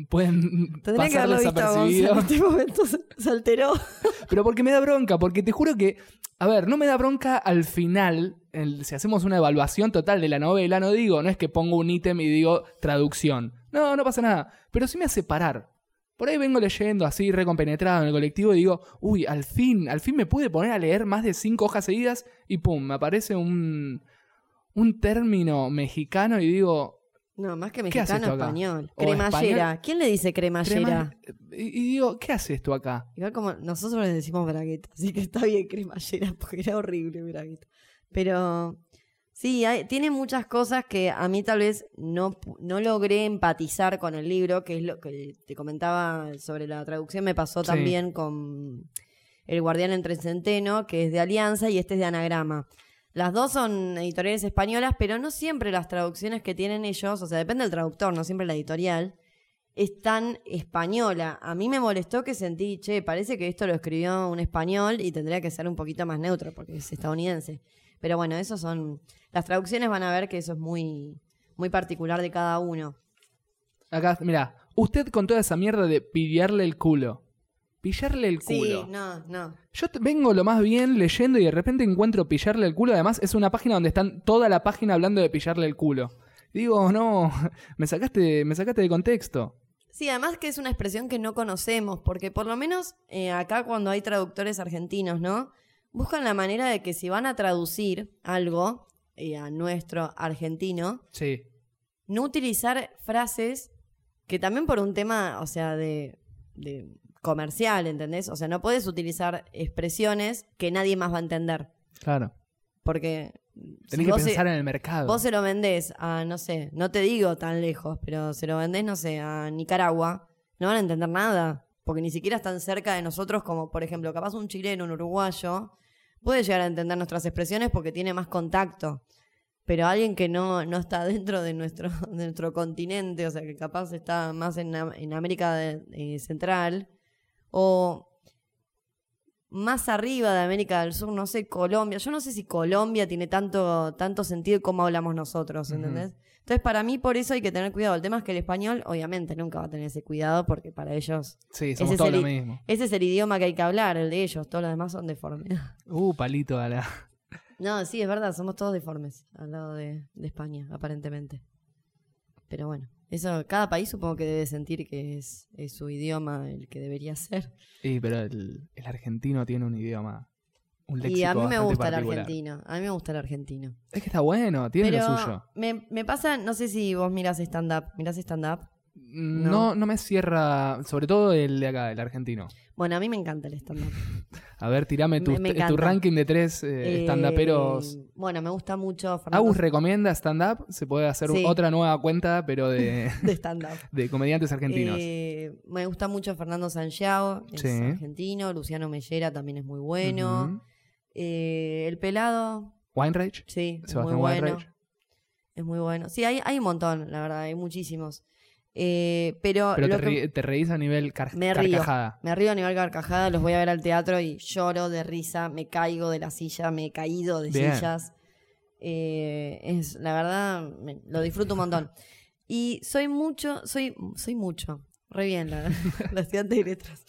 Speaker 2: Pueden
Speaker 3: Tendría que
Speaker 2: pasar
Speaker 3: haberlo visto a vos. En este momento se, se alteró.
Speaker 2: Pero porque me da bronca, porque te juro que, a ver, no me da bronca al final, si hacemos una evaluación total de la novela, no digo, no es que pongo un ítem y digo traducción. No, no pasa nada. Pero sí me hace parar. Por ahí vengo leyendo así, recompenetrado en el colectivo y digo, uy, al fin, al fin me pude poner a leer más de cinco hojas seguidas y pum, me aparece un, un término mexicano y digo,
Speaker 3: No, más que
Speaker 2: ¿Qué hace
Speaker 3: mexicano, español. Cremallera.
Speaker 2: español.
Speaker 3: ¿Quién le dice cremallera?
Speaker 2: crema- y, digo, ¿qué hace esto acá?
Speaker 3: Igual como nosotros le decimos bragueta, así que está bien cremallera, porque era horrible bragueta. Pero sí, hay- tiene muchas cosas que a mí tal vez no, no logré empatizar con el libro, que es lo que te comentaba sobre la traducción, me pasó
Speaker 2: Sí.
Speaker 3: también con El Guardián entre Centeno, que es de Alianza, y este es de Anagrama. Las dos son editoriales españolas, pero no siempre las traducciones que tienen ellos, o sea, depende del traductor, no siempre la editorial, es tan española. A mí me molestó que sentí, che, parece que esto lo escribió un español y tendría que ser un poquito más neutro porque es estadounidense. Pero bueno, eso son. Las traducciones van a ver que eso es muy, muy particular de cada uno.
Speaker 2: Acá, mira, usted con toda esa mierda de pillarle el culo. Pillarle el
Speaker 3: Sí,
Speaker 2: culo.
Speaker 3: no, no.
Speaker 2: Yo vengo lo más bien leyendo y de repente encuentro pillarle el culo. Además, es una página donde están toda la página hablando de pillarle el culo. Y digo, no, me sacaste, me sacaste de contexto.
Speaker 3: Sí, además que es una expresión que no conocemos, porque por lo menos eh, acá cuando hay traductores argentinos, ¿no? Buscan la manera de que si van a traducir algo eh, a nuestro argentino,
Speaker 2: Sí.
Speaker 3: no utilizar frases que también por un tema, o sea, de, de comercial, ¿entendés? O sea, no puedes utilizar expresiones que nadie más va a entender.
Speaker 2: Claro.
Speaker 3: Porque
Speaker 2: Tenés
Speaker 3: si
Speaker 2: que pensar
Speaker 3: se,
Speaker 2: en el mercado.
Speaker 3: vos se lo vendés a, no sé, no te digo tan lejos, pero se lo vendés, no sé, a Nicaragua, no van a entender nada. Porque ni siquiera están cerca de nosotros como, por ejemplo, capaz un chileno, un uruguayo, puede llegar a entender nuestras expresiones porque tiene más contacto. Pero alguien que no, no está dentro de nuestro, de nuestro continente, o sea, que capaz está más en, en América de- eh, Central, o más arriba de América del Sur, no sé, Colombia. Yo no sé si Colombia tiene tanto, tanto sentido como hablamos nosotros. ¿entendés? Entonces, para mí, por eso hay que tener cuidado. El tema es que el español, obviamente, nunca va a tener ese cuidado porque para ellos,
Speaker 2: sí, somos
Speaker 3: ese
Speaker 2: todos
Speaker 3: es
Speaker 2: lo mismo.
Speaker 3: ese es el idioma que hay que hablar, el de ellos. Todos los demás son deformes.
Speaker 2: Uh, palito a la...
Speaker 3: No, sí, es verdad, somos todos deformes al lado de, de España, aparentemente. Pero bueno, eso, cada país supongo que debe sentir que es, es su idioma el que debería ser.
Speaker 2: Sí, pero el, el argentino tiene un idioma, un léxico
Speaker 3: Y a mí me gusta el
Speaker 2: particular.
Speaker 3: argentino, a mí me gusta el argentino.
Speaker 2: Es que está bueno, tiene
Speaker 3: Pero
Speaker 2: lo suyo.
Speaker 3: Me, me pasa, no sé si vos mirás stand-up, mirás stand-up.
Speaker 2: No.
Speaker 3: no.
Speaker 2: no, me cierra, sobre todo el de acá, el argentino.
Speaker 3: Bueno, a mí me encanta el stand-up.
Speaker 2: A ver, tirame tu,
Speaker 3: Me- me
Speaker 2: tu ranking de tres eh,
Speaker 3: Eh,
Speaker 2: stand-uperos.
Speaker 3: bueno, me gusta mucho Fernando
Speaker 2: Agus recomienda stand-up. Se puede hacer
Speaker 3: Sí.
Speaker 2: otra nueva cuenta, pero de,
Speaker 3: de stand-up.
Speaker 2: de comediantes argentinos.
Speaker 3: Eh, me gusta mucho Fernando Sanchiao, es
Speaker 2: Sí.
Speaker 3: argentino. Luciano Mellera también es muy bueno. Eh, el pelado,
Speaker 2: Weinreich.
Speaker 3: sí, es muy
Speaker 2: Sebastián
Speaker 3: bueno.
Speaker 2: Weinreich.
Speaker 3: Es muy bueno. Sí, hay, hay un montón, la verdad, hay muchísimos. Eh, pero
Speaker 2: Pero
Speaker 3: lo
Speaker 2: te,
Speaker 3: que-
Speaker 2: ri- te reís a nivel car-
Speaker 3: Me río.
Speaker 2: carcajada.
Speaker 3: Me río a nivel carcajada, los voy a ver al teatro y lloro de risa, me caigo de la silla, me he caído de
Speaker 2: Bien.
Speaker 3: sillas. Eh, es, la verdad, me- lo disfruto un montón. Y soy mucho, soy, soy mucho, re bien la, la estudiante de letras.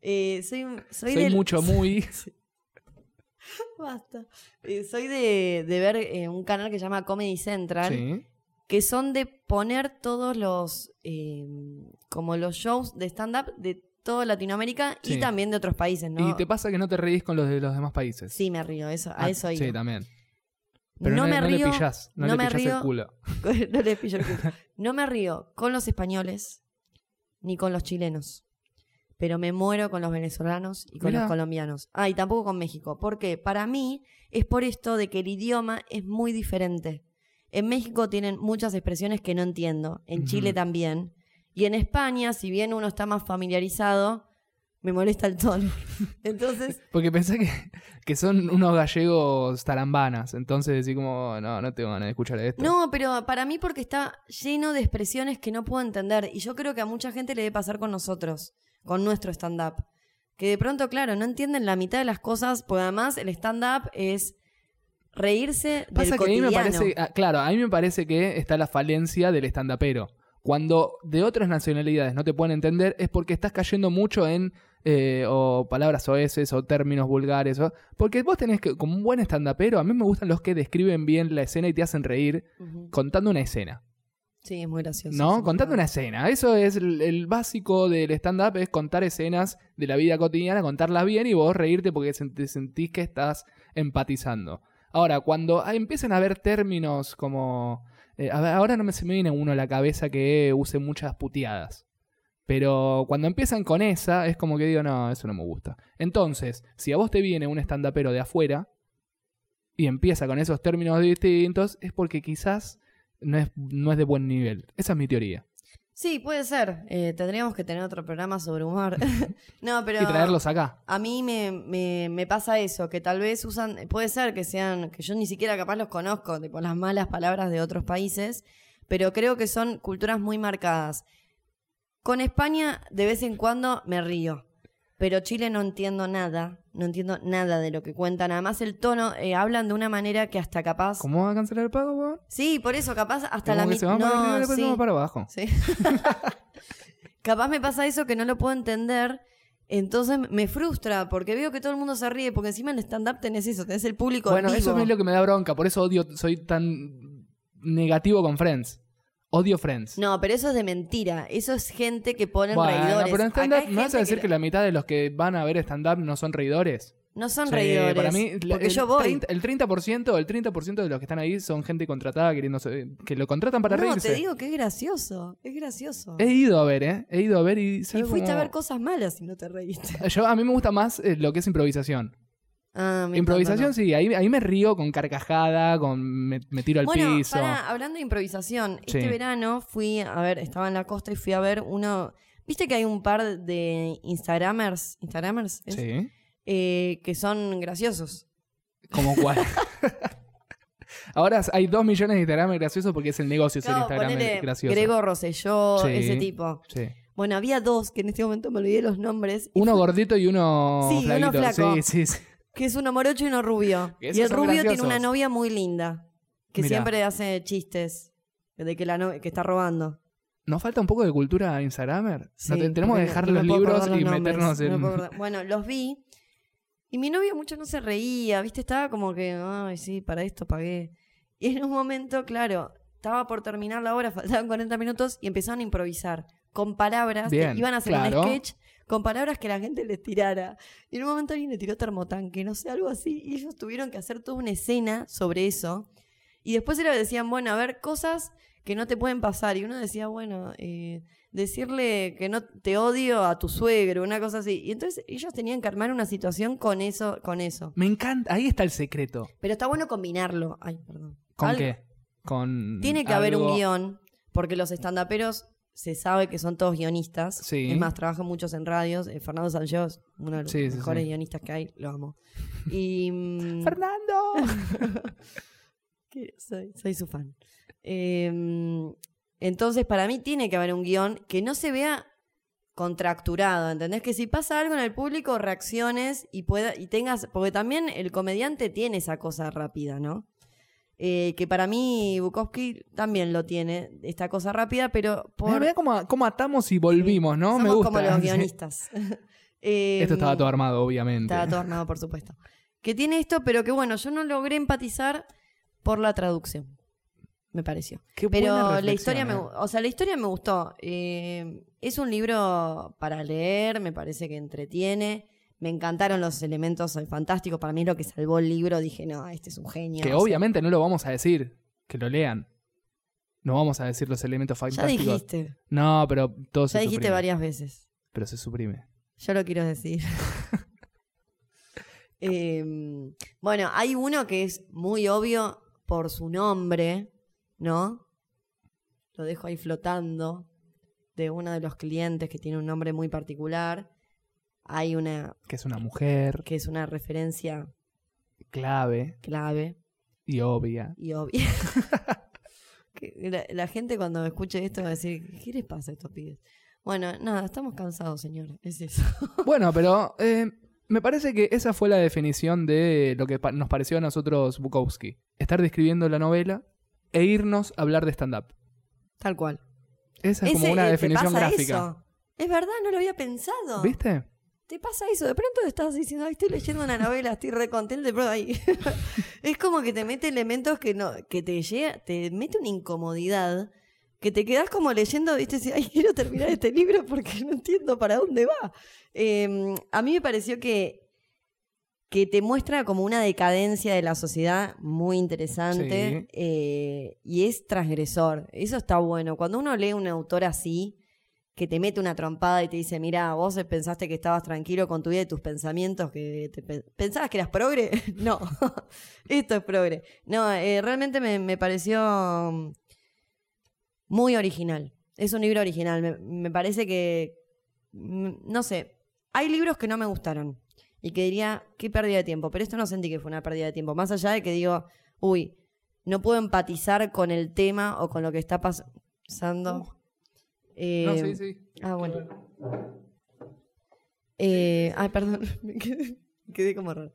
Speaker 3: Eh, soy soy,
Speaker 2: Soy
Speaker 3: del-
Speaker 2: mucho, muy.
Speaker 3: Basta. Eh, soy de, de ver eh, un canal que se llama Comedy Central,
Speaker 2: Sí.
Speaker 3: Que son de poner todos los, eh, como los shows de stand-up de toda Latinoamérica y
Speaker 2: Sí.
Speaker 3: también de otros países, ¿no?
Speaker 2: Y te pasa que no te reís con los de los demás países.
Speaker 3: Sí, me río, eso, a
Speaker 2: Ah,
Speaker 3: eso
Speaker 2: Sí,
Speaker 3: iba.
Speaker 2: también. Pero
Speaker 3: no,
Speaker 2: no,
Speaker 3: me
Speaker 2: no
Speaker 3: río,
Speaker 2: le pillás, no,
Speaker 3: no
Speaker 2: le
Speaker 3: me
Speaker 2: pillás
Speaker 3: río-
Speaker 2: el culo.
Speaker 3: no le pillo el culo. No me río con los españoles ni con los chilenos. Pero me muero con los venezolanos y con
Speaker 2: Mirá.
Speaker 3: los colombianos. Ah, y tampoco con México. Porque para mí es por esto de que el idioma es muy diferente. En México tienen muchas expresiones que no entiendo. En Chile también. Y en España, si bien uno está más familiarizado, me molesta el tono. Entonces,
Speaker 2: Porque pensé que, que son unos gallegos tarambanas. Entonces decís como, no, no tengo ganas de escuchar esto.
Speaker 3: No, pero para mí porque está lleno de expresiones que no puedo entender. Y yo creo que a mucha gente le debe pasar con nosotros, con nuestro stand-up. Que de pronto, claro, no entienden la mitad de las cosas, porque además el stand-up es reírse
Speaker 2: Pasa que a mí me
Speaker 3: cotidiano.
Speaker 2: parece, ah, claro, a mí me parece que está la falencia del estandapero. Cuando de otras nacionalidades no te pueden entender es porque estás cayendo mucho en eh, o palabras oeses o términos vulgares. O, porque vos tenés que, como un buen estandapero, a mí me gustan los que describen bien la escena y te hacen reír contando una escena.
Speaker 3: Sí, es muy gracioso.
Speaker 2: ¿No? Contando una escena. Eso es el, el básico del stand-up, es contar escenas de la vida cotidiana, contarlas bien y vos reírte porque te sentís que estás empatizando. Ahora, cuando ah, empiezan a haber términos como... eh, ahora no me se me viene uno a la cabeza que use muchas puteadas. Pero cuando empiezan con esa, es como que digo, no, eso no me gusta. Entonces, si a vos te viene un stand-upero de afuera y empieza con esos términos distintos, es porque quizás no es, no es de buen nivel. Esa es mi teoría.
Speaker 3: Sí, puede ser. Eh, tendríamos que tener otro programa sobre humor. no, pero...
Speaker 2: Y traerlos acá.
Speaker 3: A mí me, me, me pasa eso, que tal vez usan, puede ser que sean, que yo ni siquiera capaz los conozco, tipo las malas palabras de otros países, pero creo que son culturas muy marcadas. Con España de vez en cuando me río, pero Chile no entiendo nada, no entiendo nada de lo que cuentan. Además el tono, eh, hablan de una manera que hasta capaz...
Speaker 2: ¿Cómo va a cancelar el pago, weón?
Speaker 3: Sí, por eso capaz hasta
Speaker 2: Como
Speaker 3: la mitad...
Speaker 2: se van para arriba
Speaker 3: sí.
Speaker 2: para abajo.
Speaker 3: Sí. Capaz me pasa eso que no lo puedo entender. Entonces me frustra porque veo que todo el mundo se ríe. Porque encima en stand-up tenés eso, tenés el público. en
Speaker 2: Bueno, eso es lo que me da bronca. Por eso odio, soy tan negativo con Friends. Odio Friends.
Speaker 3: No, pero eso es de mentira. Eso es gente que ponen
Speaker 2: Bueno,
Speaker 3: reidores.
Speaker 2: pero en stand-up, ¿me vas a decir que... la mitad de los que van a ver stand-up no son reidores?
Speaker 3: No son
Speaker 2: Sí,
Speaker 3: reidores.
Speaker 2: Para mí,
Speaker 3: porque
Speaker 2: el
Speaker 3: yo voy.
Speaker 2: 30, el 30%, el 30% de los que están ahí son gente contratada queriéndose, que lo contratan para
Speaker 3: no,
Speaker 2: reírse.
Speaker 3: te digo que es gracioso. Es gracioso.
Speaker 2: He ido a ver, ¿eh? He ido a ver y...
Speaker 3: y
Speaker 2: ¿sabes
Speaker 3: fuiste a ver cosas malas y no te reíste.
Speaker 2: Yo, a mí me gusta más eh, lo que es improvisación.
Speaker 3: Ah,
Speaker 2: Improvisación, sí, ahí, ahí me río con carcajada, con me, me tiro al
Speaker 3: Bueno,
Speaker 2: piso.
Speaker 3: pará, hablando de improvisación, este verano fui a ver, estaba en la costa y fui a ver uno. ¿Viste que hay un par de Instagramers? ¿Instagramers? ¿Es?
Speaker 2: Sí.
Speaker 3: Eh, que son graciosos.
Speaker 2: Como cuál. Ahora hay dos millones de Instagram graciosos porque es el negocio ser
Speaker 3: Claro,
Speaker 2: Instagram
Speaker 3: ponele
Speaker 2: gracioso.
Speaker 3: Grego Rosselló,
Speaker 2: Sí.
Speaker 3: ese tipo.
Speaker 2: Sí.
Speaker 3: Bueno, había dos que en este momento me olvidé los nombres.
Speaker 2: Uno
Speaker 3: fue-
Speaker 2: gordito y uno
Speaker 3: Sí, uno flaco.
Speaker 2: Sí, sí, sí.
Speaker 3: Que es uno morocho y uno rubio. Y el
Speaker 2: son
Speaker 3: rubio tiene una novia muy linda. Que
Speaker 2: Mirá.
Speaker 3: siempre hace chistes de que, la no- que está robando.
Speaker 2: ¿Nos falta un poco de cultura Instagramer? No
Speaker 3: Sí,
Speaker 2: te- tenemos
Speaker 3: porque
Speaker 2: que dejar
Speaker 3: no me
Speaker 2: los
Speaker 3: puedo
Speaker 2: libros
Speaker 3: acordar
Speaker 2: y
Speaker 3: los nombres,
Speaker 2: meternos
Speaker 3: no me
Speaker 2: en...
Speaker 3: puedo acordar. Bueno, los vi. Y mi novio mucho no se reía, ¿viste? Estaba como que, ay, sí, para esto pagué. Y en un momento, claro, estaba por terminar la obra, faltaban 40 minutos y empezaron a improvisar con palabras.
Speaker 2: Bien,
Speaker 3: iban a hacer
Speaker 2: claro.
Speaker 3: un sketch con palabras que la gente les tirara. Y en un momento alguien le tiró termotanque, no sé, algo así. Y ellos tuvieron que hacer toda una escena sobre eso. Y después era, decían, bueno, a ver, cosas que no te pueden pasar. Y uno decía, bueno, eh, decirle que no te odio a tu suegro, una cosa así. Y entonces ellos tenían que armar una situación con eso, con eso.
Speaker 2: Me encanta, ahí está el secreto.
Speaker 3: Pero está bueno combinarlo. Ay, perdón.
Speaker 2: ¿Con
Speaker 3: Algo-
Speaker 2: qué? Con
Speaker 3: Tiene que haber un guion, porque los estandaperos se sabe que son todos guionistas.
Speaker 2: Sí.
Speaker 3: Es más, trabajan muchos en radios. Eh, Fernando Sancho es uno de los
Speaker 2: Sí,
Speaker 3: mejores
Speaker 2: sí.
Speaker 3: guionistas que hay, lo amo. Y. mm,
Speaker 2: ¡Fernando!
Speaker 3: soy, soy su fan. Eh, Entonces, para mí tiene que haber un guion que no se vea contracturado, ¿entendés? Que si pasa algo en el público, reacciones y, pueda, y tengas, porque también el comediante tiene esa cosa rápida, ¿no? Eh, que para mí Bukowski también lo tiene, esta cosa rápida, pero por...
Speaker 2: Mirá cómo, cómo atamos y volvimos, ¿no?
Speaker 3: Somos
Speaker 2: Me gusta.
Speaker 3: como los guionistas. Eh,
Speaker 2: Esto estaba todo armado, obviamente.
Speaker 3: Estaba todo armado, por supuesto. Que tiene esto, pero que bueno, yo no logré empatizar por la traducción. Me pareció.
Speaker 2: Qué
Speaker 3: Pero la historia me,
Speaker 2: eh.
Speaker 3: gu- o sea, la historia me gustó. Eh, es un libro para leer, me parece que entretiene. Me encantaron los elementos fantásticos. Para mí es lo que salvó el libro. Dije, no, este es un genio.
Speaker 2: Que
Speaker 3: O sea,
Speaker 2: obviamente no lo vamos a decir, que lo lean. No vamos a decir los elementos
Speaker 3: Ya
Speaker 2: fantásticos.
Speaker 3: dijiste.
Speaker 2: No, pero todo se
Speaker 3: Ya dijiste
Speaker 2: suprime.
Speaker 3: varias veces.
Speaker 2: Pero se suprime.
Speaker 3: Yo lo quiero decir. Eh, bueno, hay uno que es muy obvio por su nombre, ¿no? Lo dejo ahí flotando. De uno de los clientes que tiene un nombre muy particular. Hay una
Speaker 2: Que es una mujer
Speaker 3: que es una referencia
Speaker 2: clave
Speaker 3: clave
Speaker 2: y obvia.
Speaker 3: y obvia. La, la gente cuando escuche esto va a decir, ¿qué les pasa a estos pibes? Bueno, nada, estamos cansados, señor. Es eso.
Speaker 2: Bueno, pero eh, me parece que esa fue la definición de lo que pa- nos pareció a nosotros Bukowski. Estar describiendo la novela e irnos a hablar de stand-up.
Speaker 3: Tal cual.
Speaker 2: Esa es como una
Speaker 3: eh, ¿te
Speaker 2: definición gráfica.
Speaker 3: eso? Es verdad, no lo había pensado.
Speaker 2: ¿Viste?
Speaker 3: Te pasa eso, de pronto estás diciendo, ay, estoy leyendo una novela, estoy re contento, de pronto ahí. es como que te mete elementos que no, que te llega, te mete una incomodidad, que te quedas como leyendo, viste, y ay, quiero terminar este libro porque no entiendo para dónde va. Eh, a mí me pareció que, que te muestra como una decadencia de la sociedad muy interesante
Speaker 2: Sí.
Speaker 3: eh, y es transgresor. Eso está bueno. Cuando uno lee un autor así, que te mete una trompada y te dice, mira, vos pensaste que estabas tranquilo con tu vida y tus pensamientos, que te pe- pensabas que eras progre. no, esto es progre. No, eh, realmente me, me pareció mm, muy original. Es un libro original. Me, me parece que, mm, no sé, hay libros que no me gustaron y que diría, qué pérdida de tiempo, pero esto no sentí que fue una pérdida de tiempo. Más allá de que digo, uy, no puedo empatizar con el tema o con lo que está pas- pasando. Eh,
Speaker 2: no, sí, sí.
Speaker 3: Ah, bueno. Eh, ay, perdón, me quedé, me quedé como raro.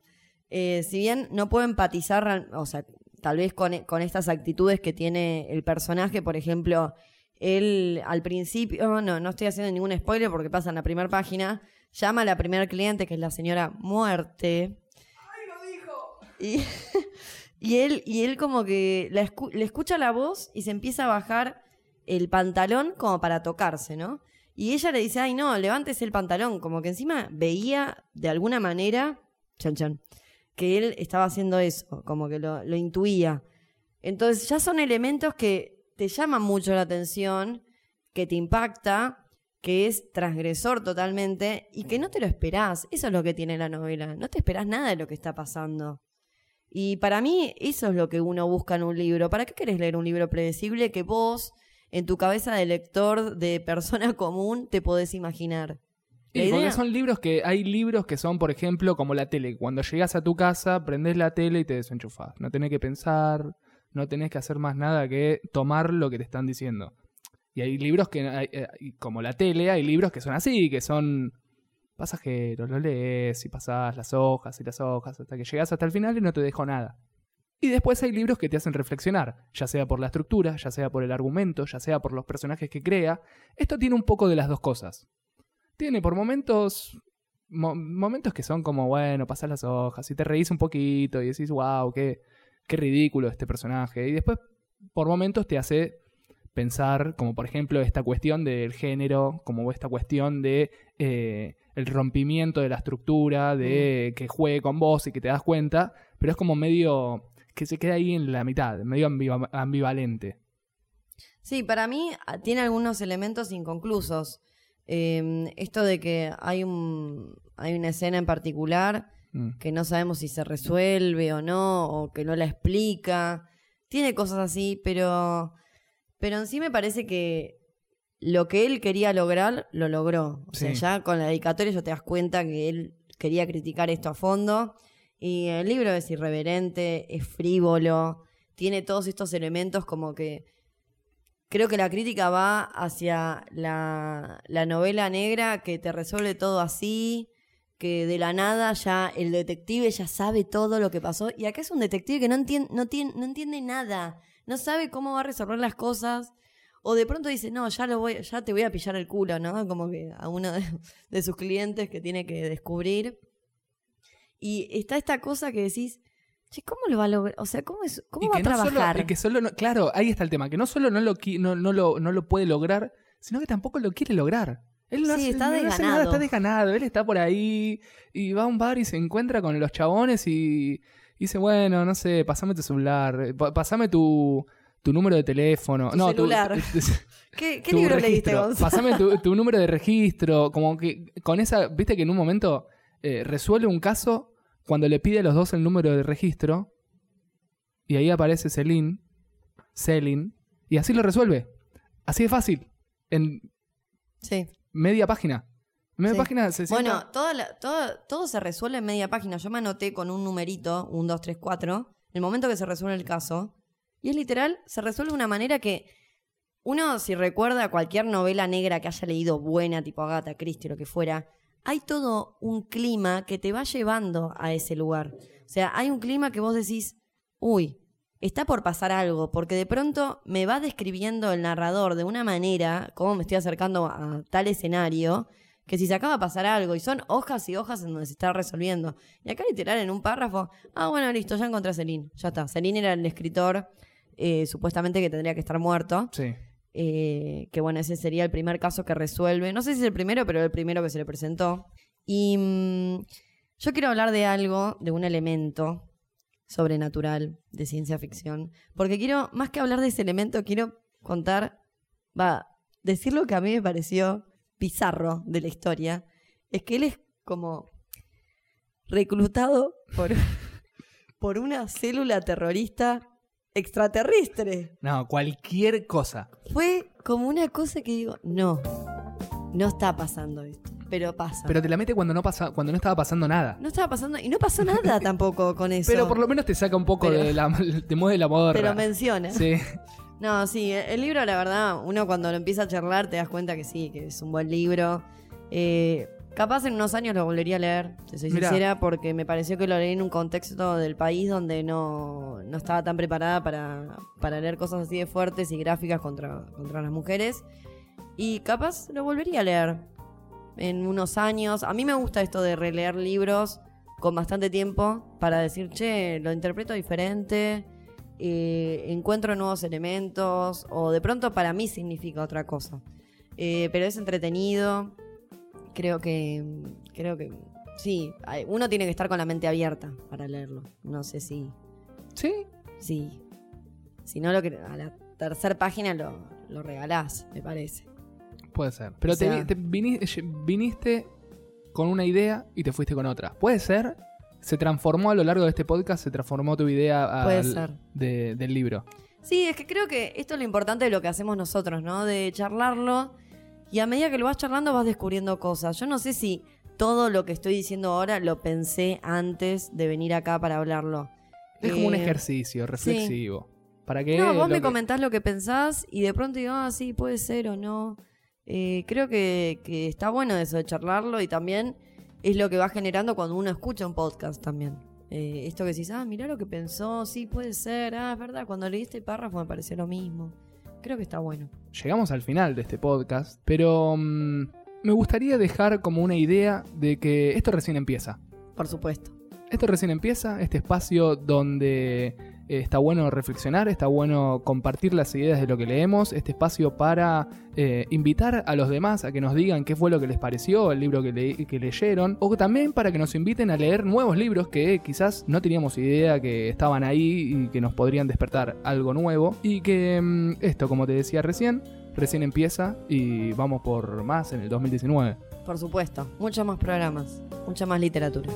Speaker 3: Eh, si bien no puedo empatizar, o sea, tal vez con, con estas actitudes que tiene el personaje, por ejemplo, él al principio, no, no estoy haciendo ningún spoiler porque pasa en la primera página, llama a la primera cliente, que es la señora Muerte. Y, y él, y él como que la escu- le escucha la voz y se empieza a bajar el pantalón como para tocarse, ¿no? Y ella le dice, ay no, levántese el pantalón, como que encima veía de alguna manera, chan chan, que él estaba haciendo eso, como que lo, lo intuía. Entonces ya son elementos que te llaman mucho la atención, que te impacta, que es transgresor totalmente y que no te lo esperás. Eso es lo que tiene la novela. No te esperás nada de lo que está pasando. Y para mí eso es lo que uno busca en un libro. ¿Para qué querés leer un libro predecible que vos, en tu cabeza de lector, de persona común, te podés imaginar?
Speaker 2: Y porque son libros que hay libros que son, por ejemplo, como la tele. Cuando llegas a tu casa, prendés la tele y te desenchufás. No tenés que pensar, no tenés que hacer más nada que tomar lo que te están diciendo. Y hay libros que, hay- eh, como la tele, hay libros que son así, que son pasajeros, los lees y pasás las hojas y las hojas hasta que llegas hasta el final y no te dejo nada. Y después hay libros que te hacen reflexionar, ya sea por la estructura, ya sea por el argumento, ya sea por los personajes que crea. Esto tiene un poco de las dos cosas. Tiene por momentos mo- momentos que son como, bueno, pasás las hojas y te reís un poquito y decís, wow, qué, qué ridículo este personaje. Y después, por momentos, te hace pensar, como por ejemplo esta cuestión del género, como esta cuestión de eh, el rompimiento de la estructura, de que juegue con vos y que te das cuenta, pero es como medio que se queda ahí en la mitad, medio ambiva- ambivalente.
Speaker 3: Sí, para mí ah, tiene algunos elementos inconclusos. Eh, esto de que hay un hay una escena en particular
Speaker 2: Mm.
Speaker 3: que no sabemos si se resuelve o no, o que no la explica. Tiene cosas así, pero, pero en sí me parece que lo que él quería lograr, lo logró. O sea, ya con la dedicatoria ya te das cuenta que él quería criticar esto a fondo. Y el libro es irreverente, es frívolo, tiene todos estos elementos como que creo que la crítica va hacia la, la novela negra que te resuelve todo así, que de la nada ya el detective ya sabe todo lo que pasó. Y acá es un detective que no entiende, no tiene, no entiende nada, no sabe cómo va a resolver las cosas. O de pronto dice, no, ya lo voy, ya te voy a pillar el culo, ¿no? Como que a uno de sus clientes que tiene que descubrir. Y está esta cosa que decís, che, ¿cómo lo va a lograr? O sea, ¿cómo, es, cómo
Speaker 2: Y
Speaker 3: va a
Speaker 2: solo-
Speaker 3: trabajar?
Speaker 2: y que solo no- claro, ahí está el tema, que no solo no lo, no, no lo, no lo puede lograr, sino que tampoco lo quiere lograr. Él no
Speaker 3: Sí,
Speaker 2: hace,
Speaker 3: está
Speaker 2: no hace
Speaker 3: desganado.
Speaker 2: nada, está desganado. Él está por ahí y va a un bar y se encuentra con los chabones y, y dice, bueno, no sé, pasame tu celular, eh, pa- pasame tu, tu número de teléfono.
Speaker 3: Tu
Speaker 2: no,
Speaker 3: celular.
Speaker 2: tu-
Speaker 3: ¿Qué, libro leíste. Gonzalo?
Speaker 2: Pasame tu, tu número de registro. Como que con esa, viste que en un momento eh, resuelve un caso cuando le pide a los dos el número de registro y ahí aparece Celine, Celine, y así lo resuelve. Así de fácil. En
Speaker 3: Sí.
Speaker 2: media página. Media
Speaker 3: Sí.
Speaker 2: página se sienta-
Speaker 3: Bueno, toda la- todo, todo se resuelve en media página. Yo me anoté con un numerito, un 2, 3, 4, el momento que se resuelve el caso. Y es literal, se resuelve de una manera que uno, si recuerda cualquier novela negra que haya leído buena, tipo Agatha Christie, lo que fuera, hay todo un clima que te va llevando a ese lugar. O sea, hay un clima que vos decís, uy, está por pasar algo, porque de pronto me va describiendo el narrador de una manera, cómo me estoy acercando a tal escenario, que si se acaba de pasar algo, y son hojas y hojas en donde se está resolviendo. Y acá literal en un párrafo, ah, bueno, listo, ya encontré a Celine, ya está. Celine era el escritor, eh, supuestamente que tendría que estar muerto.
Speaker 2: Sí.
Speaker 3: Eh, que bueno, ese sería el primer caso que resuelve. No sé si es el primero, pero el primero que se le presentó. Y mm, yo quiero hablar de algo, de un elemento sobrenatural de ciencia ficción. Porque quiero, más que hablar de ese elemento, quiero contar, va, decir lo que a mí me pareció bizarro de la historia. Es que él es como reclutado por, por una célula terrorista extraterrestre.
Speaker 2: No, cualquier cosa.
Speaker 3: Fue como una cosa que digo, no, no está pasando esto, pero pasa.
Speaker 2: Pero te la mete cuando no pasa, cuando no estaba pasando nada.
Speaker 3: no estaba pasando, y no pasó nada tampoco con eso.
Speaker 2: Pero por lo menos te saca un poco
Speaker 3: Pero-
Speaker 2: de la, te mueve la modorra.
Speaker 3: Pero menciona.
Speaker 2: Sí.
Speaker 3: No, sí, el libro, la verdad, uno cuando lo empieza a charlar te das cuenta que sí, que es un buen libro. Eh, capaz en unos años lo volvería a leer, te soy
Speaker 2: Mirá.
Speaker 3: sincera, porque me pareció que lo leí en un contexto del país donde no, no estaba tan preparada para, para leer cosas así de fuertes y gráficas contra, contra las mujeres. Y capaz lo volvería a leer en unos años. A mí me gusta esto de releer libros con bastante tiempo para decir, che, lo interpreto diferente, eh, encuentro nuevos elementos, o de pronto para mí significa otra cosa. Eh, pero es entretenido. Creo que. Creo que. Sí, uno tiene que estar con la mente abierta para leerlo. No sé si.
Speaker 2: Sí.
Speaker 3: Si, si no, lo que, a la tercera página lo, lo regalás, me parece.
Speaker 2: Puede ser. Pero
Speaker 3: O sea-
Speaker 2: te, te vini- viniste con una idea y te fuiste con otra. Puede ser. Se transformó a lo largo de este podcast, se transformó tu idea al-
Speaker 3: Puede ser.
Speaker 2: de- del libro.
Speaker 3: Sí, es que creo que esto es lo importante de lo que hacemos nosotros, ¿no? De charlarlo y a medida que lo vas charlando vas descubriendo cosas. Yo no sé si todo lo que estoy diciendo ahora lo pensé antes de venir acá para hablarlo.
Speaker 2: Es como un
Speaker 3: Eh,
Speaker 2: ejercicio reflexivo. Para que
Speaker 3: No, vos me
Speaker 2: que-
Speaker 3: comentás lo que pensás y de pronto digo, ah, sí, puede ser o no. Eh, creo que, que está bueno eso de charlarlo y también es lo que va generando cuando uno escucha un podcast también. Eh, esto que decís, ah, mirá lo que pensó, sí, puede ser, ah, es verdad, cuando leí este párrafo me pareció lo mismo. Creo que está bueno.
Speaker 2: llegamos al final de este podcast, pero mm, me gustaría dejar como una idea de que esto recién empieza.
Speaker 3: Por supuesto.
Speaker 2: Esto recién empieza, este espacio donde eh, está bueno reflexionar, está bueno compartir las ideas de lo que leemos, este espacio para eh, invitar a los demás a que nos digan qué fue lo que les pareció el libro que, que leyeron, o también para que nos inviten a leer nuevos libros que quizás no teníamos idea que estaban ahí y que nos podrían despertar algo nuevo, y que mm, esto, como te decía recién, recién empieza y vamos por más en el 2019.
Speaker 3: Por supuesto. Muchos más programas, mucha más literatura.